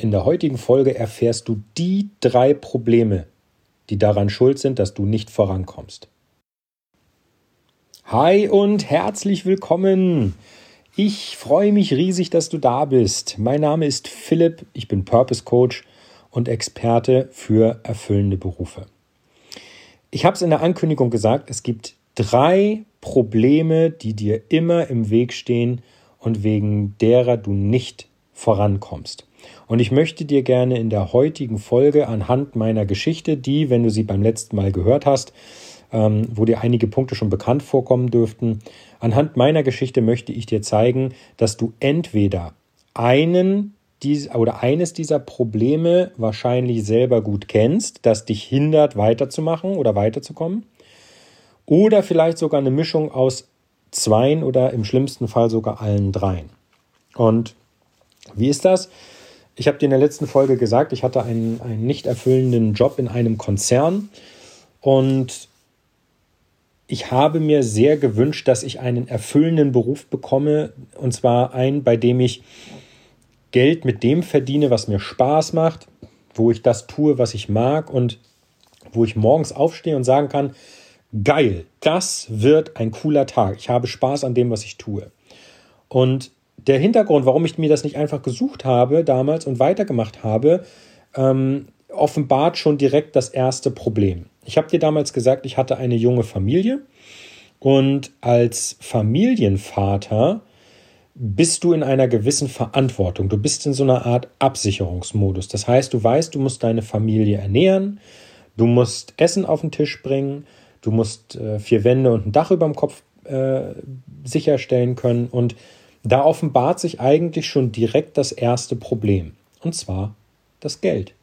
In der heutigen Folge erfährst du die drei Probleme, die daran schuld sind, dass du nicht vorankommst. Hi und herzlich willkommen. Ich freue mich riesig, dass du da bist. Mein Name ist Philipp, ich bin Purpose Coach und Experte für erfüllende Berufe. Ich habe es in der Ankündigung gesagt, es gibt drei Probleme, die dir immer im Weg stehen und wegen derer du nicht vorankommst. Und ich möchte dir gerne in der heutigen Folge anhand meiner Geschichte, die, wenn du sie beim letzten Mal gehört hast, ähm, wo dir einige Punkte schon bekannt vorkommen dürften, anhand meiner Geschichte möchte ich dir zeigen, dass du entweder einen dies, oder eines dieser Probleme wahrscheinlich selber gut kennst, das dich hindert, weiterzumachen oder weiterzukommen, oder vielleicht sogar eine Mischung aus zweien oder im schlimmsten Fall sogar allen dreien. Und wie ist das? Ich habe dir in der letzten Folge gesagt, ich hatte einen, einen nicht erfüllenden Job in einem Konzern und ich habe mir sehr gewünscht, dass ich einen erfüllenden Beruf bekomme und zwar einen, bei dem ich Geld mit dem verdiene, was mir Spaß macht, wo ich das tue, was ich mag und wo ich morgens aufstehe und sagen kann, geil, das wird ein cooler Tag. Ich habe Spaß an dem, was ich tue. Und der Hintergrund, warum ich mir das nicht einfach gesucht habe damals und weitergemacht habe, ähm, offenbart schon direkt das erste Problem. Ich habe dir damals gesagt, ich hatte eine junge Familie und als Familienvater bist du in einer gewissen Verantwortung. Du bist in so einer Art Absicherungsmodus. Das heißt, du weißt, du musst deine Familie ernähren, du musst Essen auf den Tisch bringen, du musst äh, vier Wände und ein Dach über dem Kopf äh, sicherstellen können und da offenbart sich eigentlich schon direkt das erste Problem, und zwar das Geld.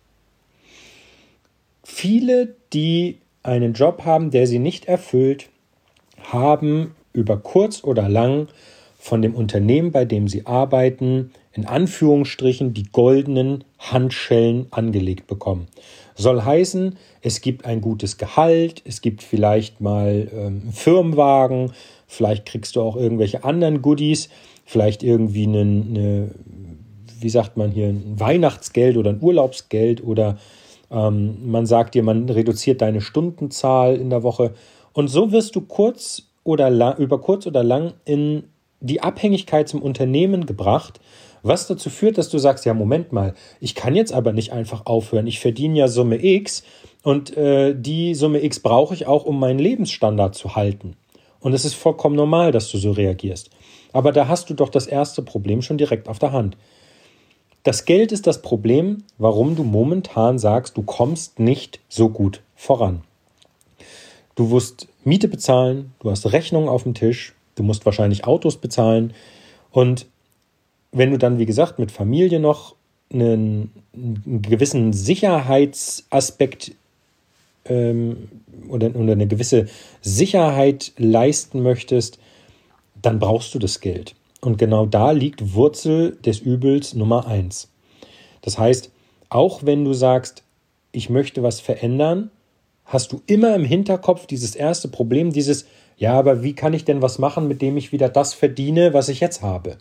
Viele, die einen Job haben, der sie nicht erfüllt, haben über kurz oder lang von dem Unternehmen, bei dem sie arbeiten, in Anführungsstrichen die goldenen Handschellen angelegt bekommen. Soll heißen, es gibt ein gutes Gehalt, es gibt vielleicht mal ähm, einen Firmenwagen, vielleicht kriegst du auch irgendwelche anderen Goodies, vielleicht irgendwie eine, eine wie sagt man hier, ein Weihnachtsgeld oder ein Urlaubsgeld oder ähm, man sagt dir, man reduziert deine Stundenzahl in der Woche. Und so wirst du kurz oder lang, über kurz oder lang in die Abhängigkeit zum Unternehmen gebracht, was dazu führt, dass du sagst, ja, Moment mal, ich kann jetzt aber nicht einfach aufhören. Ich verdiene ja Summe X und äh, die Summe X brauche ich auch, um meinen Lebensstandard zu halten. Und es ist vollkommen normal, dass du so reagierst. Aber da hast du doch das erste Problem schon direkt auf der Hand. Das Geld ist das Problem, warum du momentan sagst, du kommst nicht so gut voran. Du musst Miete bezahlen, du hast Rechnungen auf dem Tisch, du musst wahrscheinlich Autos bezahlen und wenn du dann, wie gesagt, mit Familie noch einen, einen gewissen Sicherheitsaspekt ähm, oder, oder eine gewisse Sicherheit leisten möchtest, dann brauchst du das Geld. Und genau da liegt Wurzel des Übels Nummer eins. Das heißt, auch wenn du sagst, ich möchte was verändern, hast du immer im Hinterkopf dieses erste Problem, dieses, ja, aber wie kann ich denn was machen, mit dem ich wieder das verdiene, was ich jetzt habe?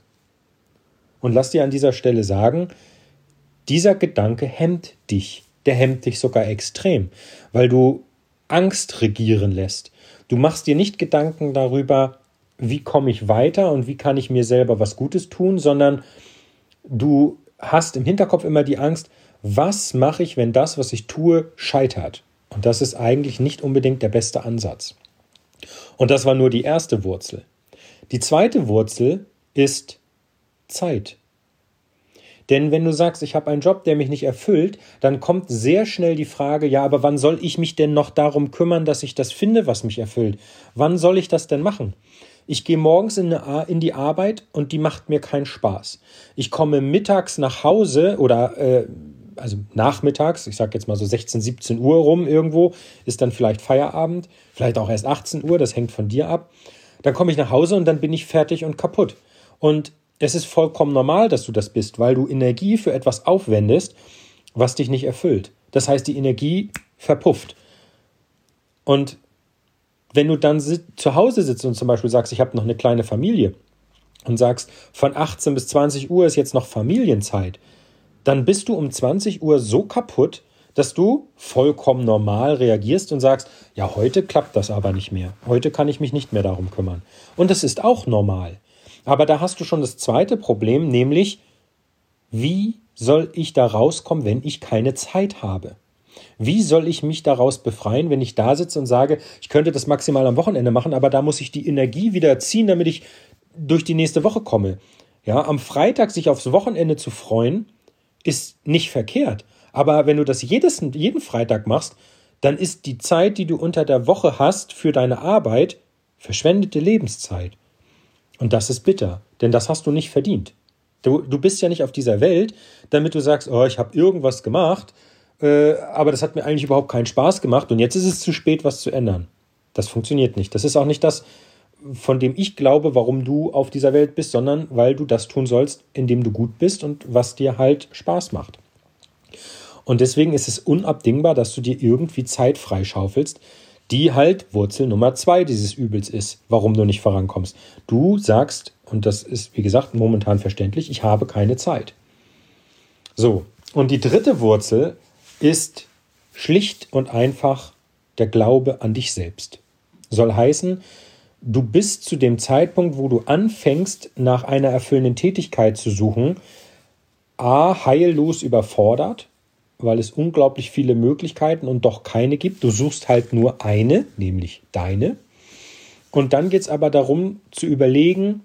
Und lass dir an dieser Stelle sagen, dieser Gedanke hemmt dich. Der hemmt dich sogar extrem, weil du Angst regieren lässt. Du machst dir nicht Gedanken darüber, wie komme ich weiter und wie kann ich mir selber was Gutes tun, sondern du hast im Hinterkopf immer die Angst, was mache ich, wenn das, was ich tue, scheitert. Und das ist eigentlich nicht unbedingt der beste Ansatz. Und das war nur die erste Wurzel. Die zweite Wurzel ist Zeit. Denn wenn du sagst, ich habe einen Job, der mich nicht erfüllt, dann kommt sehr schnell die Frage, ja, aber wann soll ich mich denn noch darum kümmern, dass ich das finde, was mich erfüllt? Wann soll ich das denn machen? Ich gehe morgens in, in, die Arbeit und die macht mir keinen Spaß. Ich komme mittags nach Hause oder äh, also nachmittags, ich sage jetzt mal so 16, 17 Uhr rum irgendwo, ist dann vielleicht Feierabend, vielleicht auch erst 18 Uhr, das hängt von dir ab. Dann komme ich nach Hause und dann bin ich fertig und kaputt. Und es ist vollkommen normal, dass du das bist, weil du Energie für etwas aufwendest, was dich nicht erfüllt. Das heißt, die Energie verpufft. Und wenn du dann zu Hause sitzt und zum Beispiel sagst, ich habe noch eine kleine Familie und sagst, von 18 bis 20 Uhr ist jetzt noch Familienzeit, dann bist du um 20 Uhr so kaputt, dass du vollkommen normal reagierst und sagst, ja, heute klappt das aber nicht mehr. Heute kann ich mich nicht mehr darum kümmern. Und das ist auch normal. Aber da hast du schon das zweite Problem, nämlich, wie soll ich da rauskommen, wenn ich keine Zeit habe? Wie soll ich mich daraus befreien, wenn ich da sitze und sage, ich könnte das maximal am Wochenende machen, aber da muss ich die Energie wieder ziehen, damit ich durch die nächste Woche komme. Ja, am Freitag sich aufs Wochenende zu freuen, ist nicht verkehrt. Aber wenn du das jedes, jeden Freitag machst, dann ist die Zeit, die du unter der Woche hast für deine Arbeit, verschwendete Lebenszeit. Und das ist bitter, denn das hast du nicht verdient. Du, du bist ja nicht auf dieser Welt, damit du sagst, oh, ich habe irgendwas gemacht, aber das hat mir eigentlich überhaupt keinen Spaß gemacht und jetzt ist es zu spät, was zu ändern. Das funktioniert nicht. Das ist auch nicht das, von dem ich glaube, warum du auf dieser Welt bist, sondern weil du das tun sollst, indem du gut bist und was dir halt Spaß macht. Und deswegen ist es unabdingbar, dass du dir irgendwie Zeit freischaufelst, die halt Wurzel Nummer zwei dieses Übels ist, warum du nicht vorankommst. Du sagst, und das ist wie gesagt momentan verständlich, ich habe keine Zeit. So, und die dritte Wurzel ist schlicht und einfach der Glaube an dich selbst. Soll heißen, du bist zu dem Zeitpunkt, wo du anfängst, nach einer erfüllenden Tätigkeit zu suchen, a heillos überfordert weil es unglaublich viele Möglichkeiten und doch keine gibt. Du suchst halt nur eine, nämlich deine. Und dann geht es aber darum zu überlegen,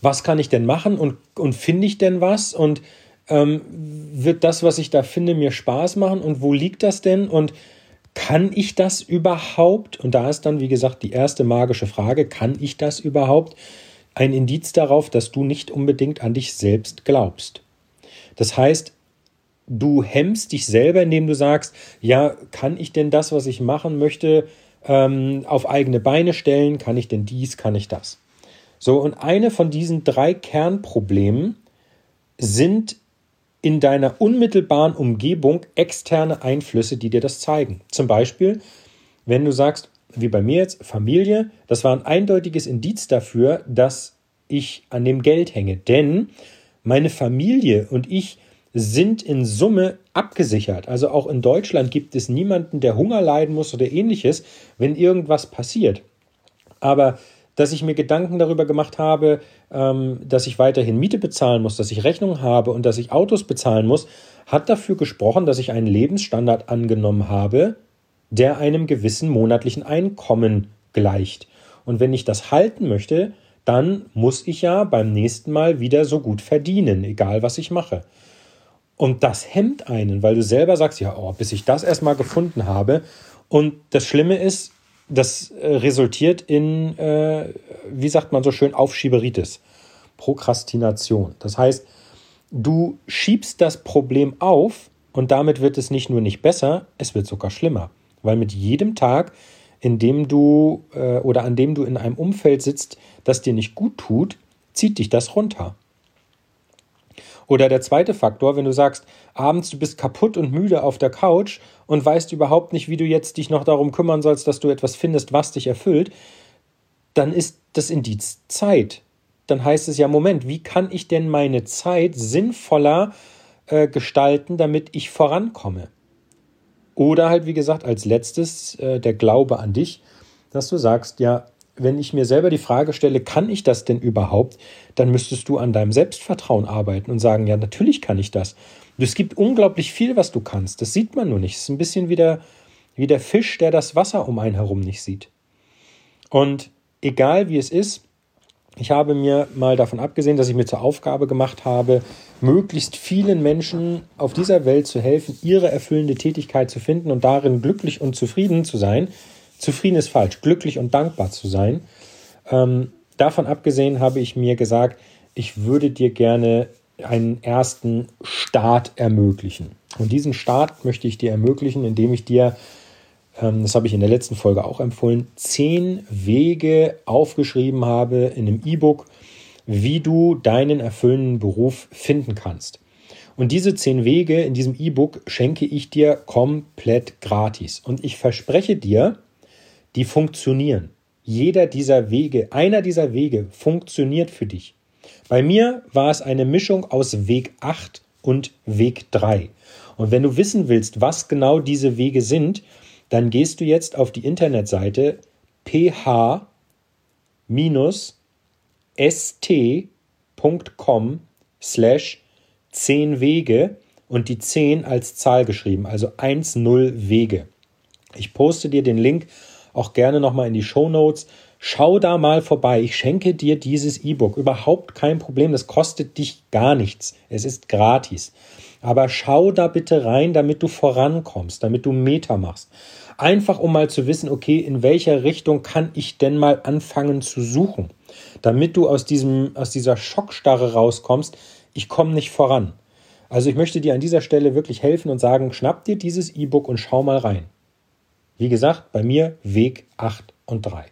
was kann ich denn machen und, und finde ich denn was und ähm, wird das, was ich da finde, mir Spaß machen und wo liegt das denn und kann ich das überhaupt? Und da ist dann, wie gesagt, die erste magische Frage, kann ich das überhaupt? Ein Indiz darauf, dass du nicht unbedingt an dich selbst glaubst. Das heißt, du hemmst dich selber, indem du sagst, ja, kann ich denn das, was ich machen möchte, ähm, auf eigene Beine stellen? Kann ich denn dies? Kann ich das? So, und eine von diesen drei Kernproblemen sind in deiner unmittelbaren Umgebung externe Einflüsse, die dir das zeigen. Zum Beispiel, wenn du sagst, wie bei mir jetzt, Familie, das war ein eindeutiges Indiz dafür, dass ich an dem Geld hänge. Denn meine Familie und ich sind in Summe abgesichert. Also auch in Deutschland gibt es niemanden, der Hunger leiden muss oder ähnliches, wenn irgendwas passiert. Aber dass ich mir Gedanken darüber gemacht habe, ähm, dass ich weiterhin Miete bezahlen muss, dass ich Rechnungen habe und dass ich Autos bezahlen muss, hat dafür gesprochen, dass ich einen Lebensstandard angenommen habe, der einem gewissen monatlichen Einkommen gleicht. Und wenn ich das halten möchte, dann muss ich ja beim nächsten Mal wieder so gut verdienen, egal was ich mache. Und das hemmt einen, weil du selber sagst, ja, oh, bis ich das erstmal gefunden habe. Und das Schlimme ist, das äh, resultiert in, äh, wie sagt man so schön, Aufschieberitis, Prokrastination. Das heißt, du schiebst das Problem auf und damit wird es nicht nur nicht besser, es wird sogar schlimmer. Weil mit jedem Tag, in dem du äh, oder an dem du in einem Umfeld sitzt, das dir nicht gut tut, zieht dich das runter. Oder der zweite Faktor, wenn du sagst, abends du bist kaputt und müde auf der Couch und weißt überhaupt nicht, wie du jetzt dich noch darum kümmern sollst, dass du etwas findest, was dich erfüllt, dann ist das Indiz Zeit. Dann heißt es ja, Moment, wie kann ich denn meine Zeit sinnvoller äh, gestalten, damit ich vorankomme? Oder halt, wie gesagt, als letztes äh, der Glaube an dich, dass du sagst, ja, wenn ich mir selber die Frage stelle, kann ich das denn überhaupt, dann müsstest du an deinem Selbstvertrauen arbeiten und sagen, ja, natürlich kann ich das. es gibt unglaublich viel, was du kannst. Das sieht man nur nicht. Es ist ein bisschen wie der, wie der Fisch, der das Wasser um einen herum nicht sieht. Und egal wie es ist, ich habe mir mal davon abgesehen, dass ich mir zur Aufgabe gemacht habe, möglichst vielen Menschen auf dieser Welt zu helfen, ihre erfüllende Tätigkeit zu finden und darin glücklich und zufrieden zu sein. Zufrieden ist falsch, glücklich und dankbar zu sein. Ähm, davon abgesehen habe ich mir gesagt, ich würde dir gerne einen ersten Start ermöglichen. Und diesen Start möchte ich dir ermöglichen, indem ich dir, ähm, das habe ich in der letzten Folge auch empfohlen, zehn Wege aufgeschrieben habe in einem E-Book, wie du deinen erfüllenden Beruf finden kannst. Und diese zehn Wege in diesem E-Book schenke ich dir komplett gratis. Und ich verspreche dir, die funktionieren. Jeder dieser Wege, einer dieser Wege funktioniert für dich. Bei mir war es eine Mischung aus Weg 8 und Weg 3. Und wenn du wissen willst, was genau diese Wege sind, dann gehst du jetzt auf die Internetseite ph-st.com slash 10 Wege und die 10 als Zahl geschrieben, also 1-0 Wege. Ich poste dir den Link auch gerne nochmal in die Show Notes. Schau da mal vorbei. Ich schenke dir dieses E-Book. Überhaupt kein Problem. Das kostet dich gar nichts. Es ist gratis. Aber schau da bitte rein, damit du vorankommst, damit du Meta machst. Einfach um mal zu wissen, okay, in welcher Richtung kann ich denn mal anfangen zu suchen? Damit du aus, diesem, aus dieser Schockstarre rauskommst, ich komme nicht voran. Also ich möchte dir an dieser Stelle wirklich helfen und sagen, schnapp dir dieses E-Book und schau mal rein. Wie gesagt, bei mir Weg 8 und 3.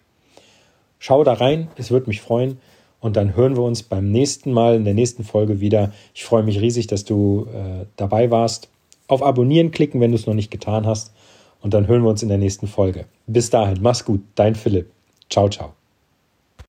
Schau da rein, es würde mich freuen. Und dann hören wir uns beim nächsten Mal, in der nächsten Folge wieder. Ich freue mich riesig, dass du äh, dabei warst. Auf Abonnieren klicken, wenn du es noch nicht getan hast. Und dann hören wir uns in der nächsten Folge. Bis dahin, mach's gut, dein Philipp. Ciao, ciao.